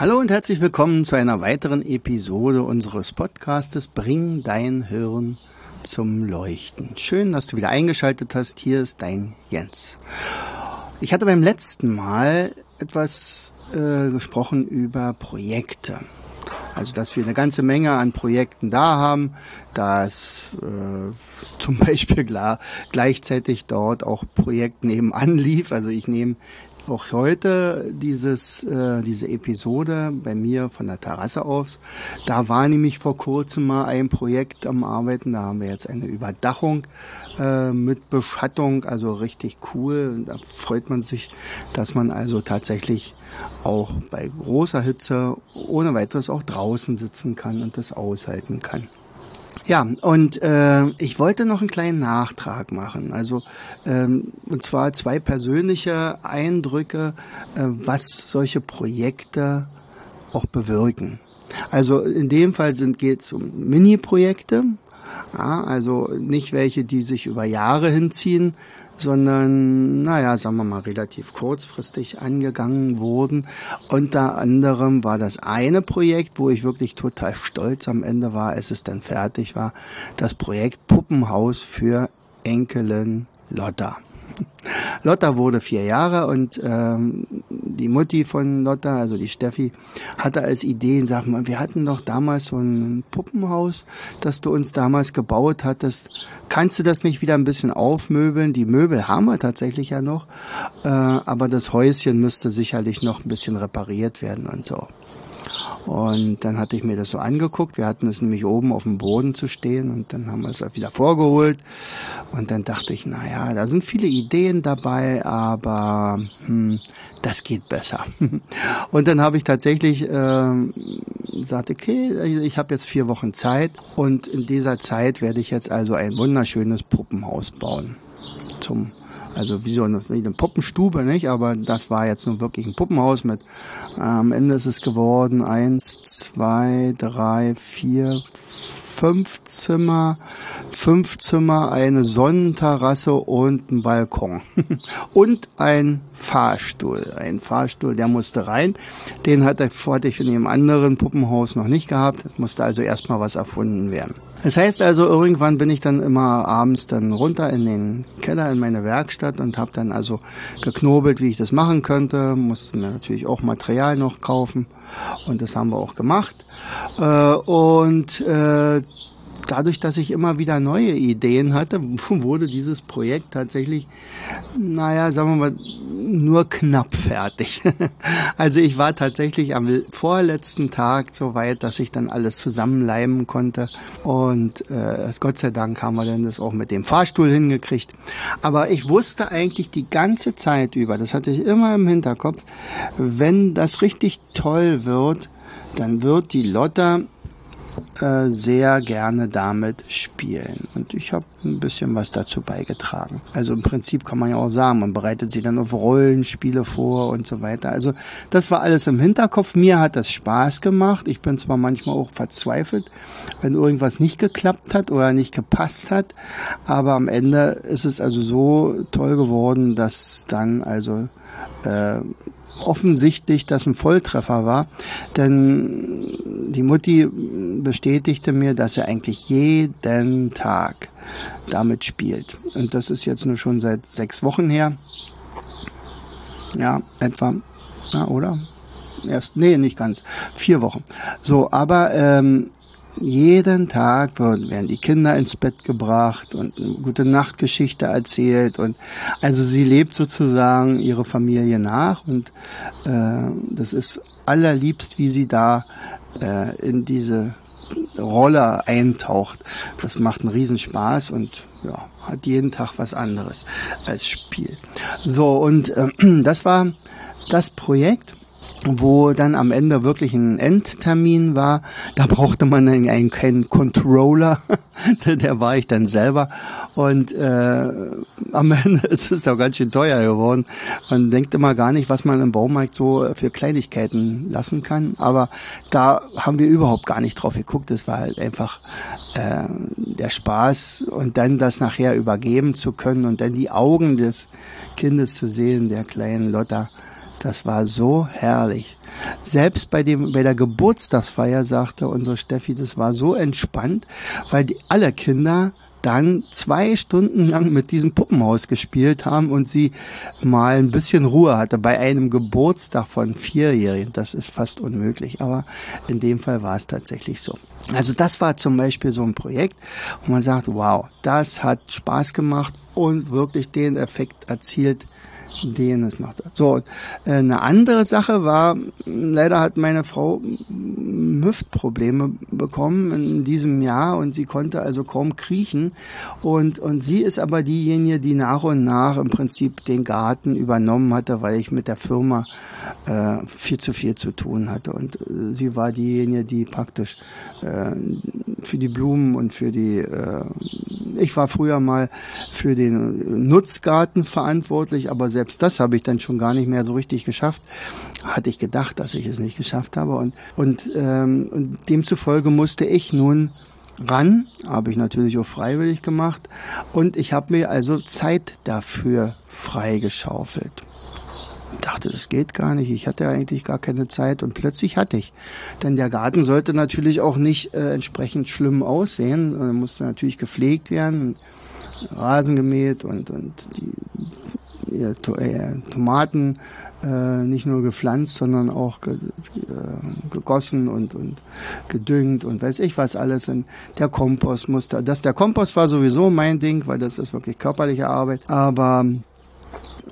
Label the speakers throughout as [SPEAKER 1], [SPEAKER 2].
[SPEAKER 1] Hallo und herzlich willkommen zu einer weiteren Episode unseres Podcastes Bring dein Hirn zum Leuchten. Schön, dass du wieder eingeschaltet hast. Hier ist dein Jens. Ich hatte beim letzten Mal etwas äh, gesprochen über Projekte. Also, dass wir eine ganze Menge an Projekten da haben, dass äh, zum Beispiel klar, gleichzeitig dort auch Projekt nebenan lief. Also ich nehme auch heute dieses, äh, diese Episode bei mir von der Terrasse aus. Da war nämlich vor kurzem mal ein Projekt am Arbeiten. Da haben wir jetzt eine Überdachung äh, mit Beschattung, also richtig cool. Da freut man sich, dass man also tatsächlich auch bei großer Hitze ohne weiteres auch draußen sitzen kann und das aushalten kann. Ja, und äh, ich wollte noch einen kleinen Nachtrag machen. Also ähm, und zwar zwei persönliche Eindrücke, äh, was solche Projekte auch bewirken. Also in dem Fall geht es um Mini-Projekte, ja, also nicht welche, die sich über Jahre hinziehen, sondern, naja, sagen wir mal, relativ kurzfristig angegangen wurden. Unter anderem war das eine Projekt, wo ich wirklich total stolz am Ende war, als es dann fertig war, das Projekt Puppenhaus für Enkelin Lotta. Lotta wurde vier Jahre und ähm, die Mutti von Lotta, also die Steffi, hatte als Idee, sag mal, wir hatten doch damals so ein Puppenhaus, das du uns damals gebaut hattest. Kannst du das nicht wieder ein bisschen aufmöbeln? Die Möbel haben wir tatsächlich ja noch, äh, aber das Häuschen müsste sicherlich noch ein bisschen repariert werden und so. Und dann hatte ich mir das so angeguckt. Wir hatten es nämlich oben auf dem Boden zu stehen und dann haben wir es wieder vorgeholt. Und dann dachte ich, na ja, da sind viele Ideen dabei, aber hm, das geht besser. und dann habe ich tatsächlich äh, gesagt, okay, ich habe jetzt vier Wochen Zeit und in dieser Zeit werde ich jetzt also ein wunderschönes Puppenhaus bauen zum also wie so eine, wie eine Puppenstube, nicht? Aber das war jetzt nun wirklich ein Puppenhaus mit, äh, am Ende ist es geworden, eins, zwei, drei, vier, fünf Zimmer, fünf Zimmer, eine Sonnenterrasse und ein Balkon. und ein Fahrstuhl. Ein Fahrstuhl, der musste rein. Den hatte, hatte ich in dem anderen Puppenhaus noch nicht gehabt. Es musste also erstmal was erfunden werden. Das heißt also, irgendwann bin ich dann immer abends dann runter in den Keller in meine Werkstatt und habe dann also geknobelt, wie ich das machen könnte. Musste mir natürlich auch Material noch kaufen und das haben wir auch gemacht. Äh, und äh, dadurch, dass ich immer wieder neue Ideen hatte, wurde dieses Projekt tatsächlich, naja, sagen wir mal, nur knapp fertig. also ich war tatsächlich am vorletzten Tag so weit, dass ich dann alles zusammenleimen konnte. Und äh, Gott sei Dank haben wir dann das auch mit dem Fahrstuhl hingekriegt. Aber ich wusste eigentlich die ganze Zeit über, das hatte ich immer im Hinterkopf, wenn das richtig toll wird, dann wird die Lotta äh, sehr gerne damit spielen. Und ich habe ein bisschen was dazu beigetragen. Also im Prinzip kann man ja auch sagen, man bereitet sie dann auf Rollenspiele vor und so weiter. Also das war alles im Hinterkopf. Mir hat das Spaß gemacht. Ich bin zwar manchmal auch verzweifelt, wenn irgendwas nicht geklappt hat oder nicht gepasst hat, aber am Ende ist es also so toll geworden, dass dann also äh, offensichtlich das ein Volltreffer war, denn die Mutti bestätigte mir, dass er eigentlich jeden Tag damit spielt. Und das ist jetzt nur schon seit sechs Wochen her. Ja, etwa, ja, oder? Erst, nee, nicht ganz. Vier Wochen. So, aber ähm, jeden Tag werden die Kinder ins Bett gebracht und eine gute Nachtgeschichte erzählt und also sie lebt sozusagen ihre Familie nach und äh, das ist allerliebst, wie sie da äh, in diese Rolle eintaucht. Das macht einen Riesenspaß und ja, hat jeden Tag was anderes als Spiel. So, und äh, das war das Projekt wo dann am Ende wirklich ein Endtermin war. Da brauchte man einen, keinen Controller, der war ich dann selber. Und äh, am Ende ist es auch ganz schön teuer geworden. Man denkt immer gar nicht, was man im Baumarkt so für Kleinigkeiten lassen kann. Aber da haben wir überhaupt gar nicht drauf geguckt. Es war halt einfach äh, der Spaß und dann das nachher übergeben zu können und dann die Augen des Kindes zu sehen, der kleinen Lotta das war so herrlich. Selbst bei dem, bei der Geburtstagsfeier sagte unsere Steffi, das war so entspannt, weil die, alle Kinder dann zwei Stunden lang mit diesem Puppenhaus gespielt haben und sie mal ein bisschen Ruhe hatte bei einem Geburtstag von Vierjährigen. Das ist fast unmöglich, aber in dem Fall war es tatsächlich so. Also das war zum Beispiel so ein Projekt, wo man sagt, wow, das hat Spaß gemacht und wirklich den Effekt erzielt, den es macht. So, äh, eine andere Sache war, leider hat meine Frau Hüftprobleme bekommen in diesem Jahr und sie konnte also kaum kriechen und, und sie ist aber diejenige, die nach und nach im Prinzip den Garten übernommen hatte, weil ich mit der Firma äh, viel zu viel zu tun hatte und äh, sie war diejenige, die praktisch äh, für die Blumen und für die, äh, ich war früher mal für den Nutzgarten verantwortlich, aber selbst das habe ich dann schon gar nicht mehr so richtig geschafft. Hatte ich gedacht, dass ich es nicht geschafft habe und, und, ähm, und demzufolge musste ich nun ran, habe ich natürlich auch freiwillig gemacht und ich habe mir also Zeit dafür freigeschaufelt dachte, das geht gar nicht. Ich hatte eigentlich gar keine Zeit und plötzlich hatte ich. Denn der Garten sollte natürlich auch nicht äh, entsprechend schlimm aussehen. Er musste natürlich gepflegt werden, Rasen gemäht und, und die Tomaten äh, nicht nur gepflanzt, sondern auch äh, gegossen und, und gedüngt und weiß ich was alles. Und der Kompost musste, das, der Kompost war sowieso mein Ding, weil das ist wirklich körperliche Arbeit. Aber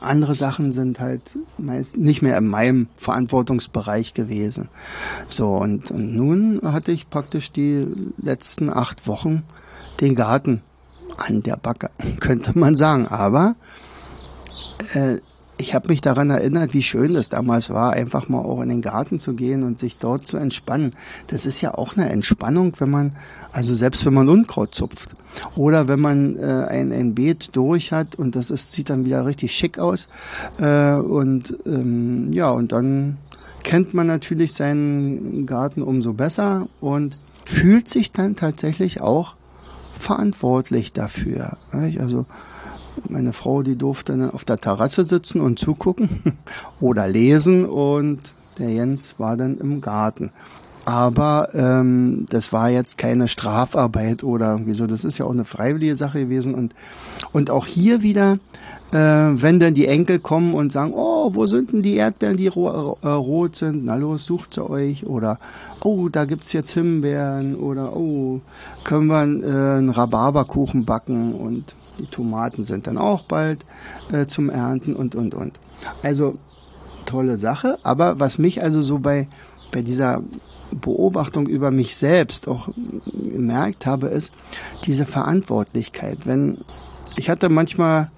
[SPEAKER 1] andere Sachen sind halt meist nicht mehr in meinem Verantwortungsbereich gewesen. So, und, und nun hatte ich praktisch die letzten acht Wochen den Garten an der Backe, könnte man sagen. Aber äh, ich habe mich daran erinnert, wie schön das damals war, einfach mal auch in den Garten zu gehen und sich dort zu entspannen. Das ist ja auch eine Entspannung, wenn man, also selbst wenn man Unkraut zupft oder wenn man äh, ein, ein Beet durch hat und das ist, sieht dann wieder richtig schick aus äh, und ähm, ja, und dann kennt man natürlich seinen Garten umso besser und fühlt sich dann tatsächlich auch verantwortlich dafür. Also meine Frau, die durfte dann auf der Terrasse sitzen und zugucken oder lesen und der Jens war dann im Garten. Aber ähm, das war jetzt keine Strafarbeit oder irgendwie so. Das ist ja auch eine freiwillige Sache gewesen. Und, und auch hier wieder, äh, wenn dann die Enkel kommen und sagen, oh, wo sind denn die Erdbeeren, die ro äh, rot sind? Na los, sucht sie euch. Oder, oh, da gibt's jetzt Himbeeren. Oder, oh, können wir äh, einen Rhabarberkuchen backen? Und die Tomaten sind dann auch bald äh, zum Ernten und, und, und. Also tolle Sache. Aber was mich also so bei, bei dieser Beobachtung über mich selbst auch gemerkt habe, ist diese Verantwortlichkeit. Wenn ich hatte manchmal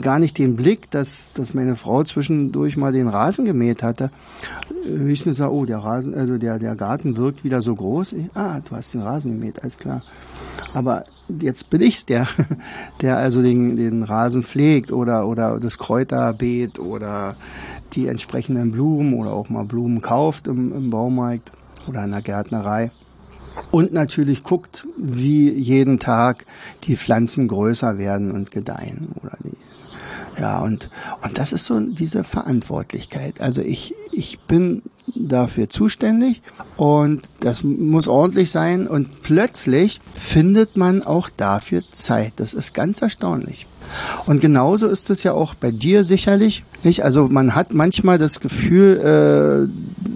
[SPEAKER 1] gar nicht den Blick, dass, dass meine Frau zwischendurch mal den Rasen gemäht hatte. Höchstens sah, oh, der Rasen, also der, der Garten wirkt wieder so groß. Ich, ah, du hast den Rasen gemäht, alles klar. Aber jetzt bin ich's, der, der also den, den Rasen pflegt oder, oder das Kräuterbeet oder die entsprechenden Blumen oder auch mal Blumen kauft im, im Baumarkt oder in der Gärtnerei. Und natürlich guckt, wie jeden Tag die Pflanzen größer werden und gedeihen oder die ja, und, und das ist so diese Verantwortlichkeit. Also ich, ich bin dafür zuständig und das muss ordentlich sein und plötzlich findet man auch dafür Zeit. Das ist ganz erstaunlich. Und genauso ist es ja auch bei dir sicherlich, nicht? Also man hat manchmal das Gefühl,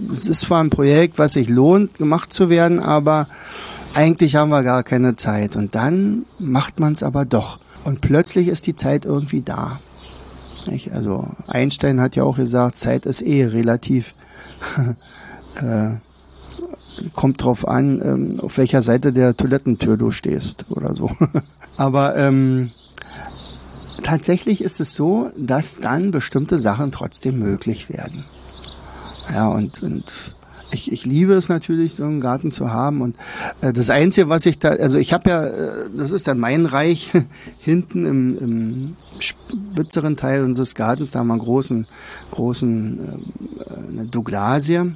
[SPEAKER 1] äh, es ist zwar ein Projekt, was sich lohnt, gemacht zu werden, aber eigentlich haben wir gar keine Zeit. Und dann macht man es aber doch. Und plötzlich ist die Zeit irgendwie da. Nicht? Also Einstein hat ja auch gesagt, Zeit ist eh relativ. äh, kommt drauf an, ähm, auf welcher Seite der Toilettentür du stehst oder so. Aber ähm, tatsächlich ist es so, dass dann bestimmte Sachen trotzdem möglich werden. Ja, und, und ich, ich liebe es natürlich, so einen Garten zu haben. Und äh, das Einzige, was ich da, also ich habe ja, äh, das ist dann mein Reich hinten im, im spitzeren Teil unseres Gartens, da haben wir einen großen, großen äh, eine Douglasie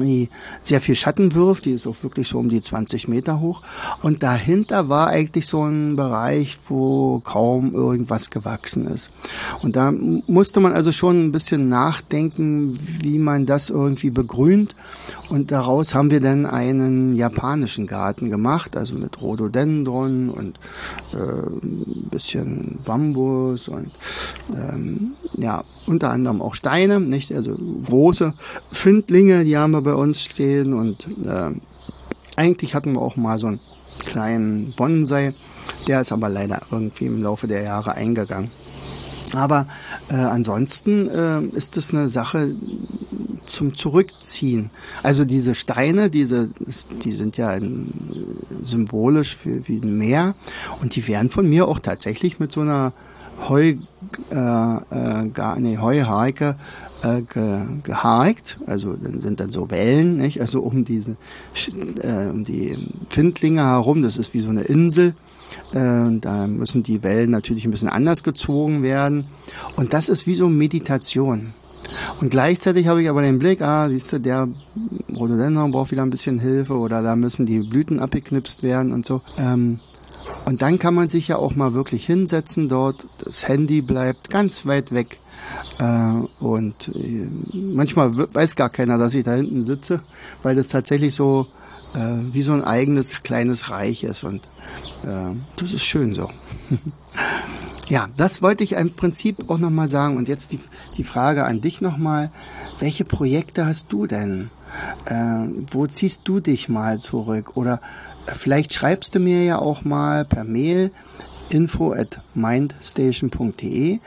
[SPEAKER 1] die sehr viel Schatten wirft. Die ist auch wirklich so um die 20 Meter hoch. Und dahinter war eigentlich so ein Bereich, wo kaum irgendwas gewachsen ist. Und da musste man also schon ein bisschen nachdenken, wie man das irgendwie begrünt. Und daraus haben wir dann einen japanischen Garten gemacht, also mit Rhododendron und äh, ein bisschen Bambus und ähm, ja, unter anderem auch Steine, nicht? Also große Findlinge, die haben wir bei uns stehen und äh, eigentlich hatten wir auch mal so einen kleinen Bonsai, der ist aber leider irgendwie im Laufe der Jahre eingegangen. Aber äh, ansonsten äh, ist es eine Sache zum Zurückziehen. Also diese Steine, diese, die sind ja ein, symbolisch für wie ein Meer und die werden von mir auch tatsächlich mit so einer Heu, äh, äh, nee, Heuharke äh, ge, geharkt, also dann sind dann so Wellen, nicht? also um diese äh, um die Findlinge herum, das ist wie so eine Insel. Äh, da müssen die Wellen natürlich ein bisschen anders gezogen werden. Und das ist wie so Meditation. Und gleichzeitig habe ich aber den Blick, ah, siehst du, der Rhododendron braucht wieder ein bisschen Hilfe oder da müssen die Blüten abgeknipst werden und so. Ähm, und dann kann man sich ja auch mal wirklich hinsetzen dort. Das Handy bleibt ganz weit weg. Äh, und äh, manchmal weiß gar keiner, dass ich da hinten sitze, weil das tatsächlich so äh, wie so ein eigenes kleines Reich ist. Und das ist schön so. ja, das wollte ich im Prinzip auch nochmal sagen. Und jetzt die, die Frage an dich nochmal. Welche Projekte hast du denn? Wo ziehst du dich mal zurück? Oder Vielleicht schreibst du mir ja auch mal per Mail info at mindstation.de, äh,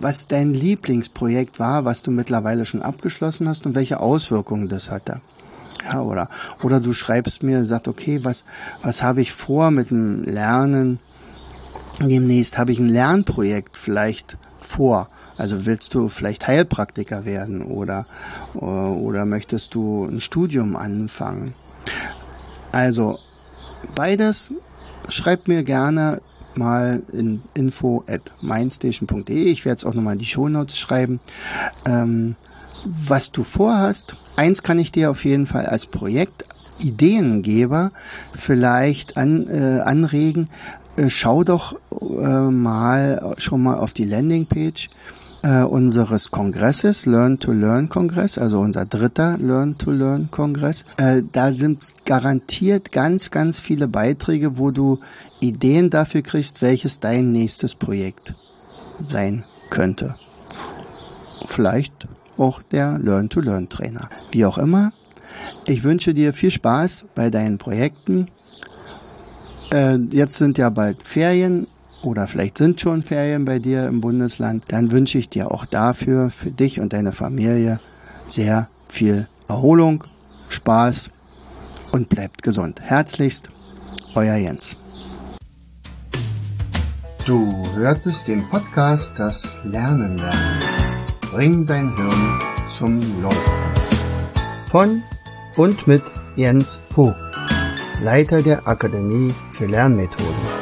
[SPEAKER 1] was dein Lieblingsprojekt war, was du mittlerweile schon abgeschlossen hast und welche Auswirkungen das hatte. Ja, oder, oder du schreibst mir, sagst, okay, was, was habe ich vor mit dem Lernen? Demnächst habe ich ein Lernprojekt vielleicht vor. Also willst du vielleicht Heilpraktiker werden oder, oder möchtest du ein Studium anfangen? Also beides schreibt mir gerne mal in info at mindstation.de. Ich werde es auch nochmal in die Shownotes schreiben. Ähm, was du vorhast. Eins kann ich dir auf jeden Fall als Projekt Ideengeber vielleicht an, äh, anregen. Äh, schau doch äh, mal schon mal auf die Landingpage äh, unseres Kongresses, Learn to Learn Kongress, also unser dritter Learn to Learn Kongress. Äh, da sind garantiert ganz, ganz viele Beiträge, wo du Ideen dafür kriegst, welches dein nächstes Projekt sein könnte. Vielleicht auch der Learn to Learn Trainer. Wie auch immer. Ich wünsche dir viel Spaß bei deinen Projekten. Äh, jetzt sind ja bald Ferien oder vielleicht sind schon Ferien bei dir im Bundesland, dann wünsche ich dir auch dafür, für dich und deine Familie, sehr viel Erholung, Spaß und bleibt gesund. Herzlichst, euer Jens. Du hörtest den Podcast Das Lernen lernen. Bring dein Hirn zum Leuchten. Von und mit Jens Vogt, Leiter der Akademie für Lernmethoden.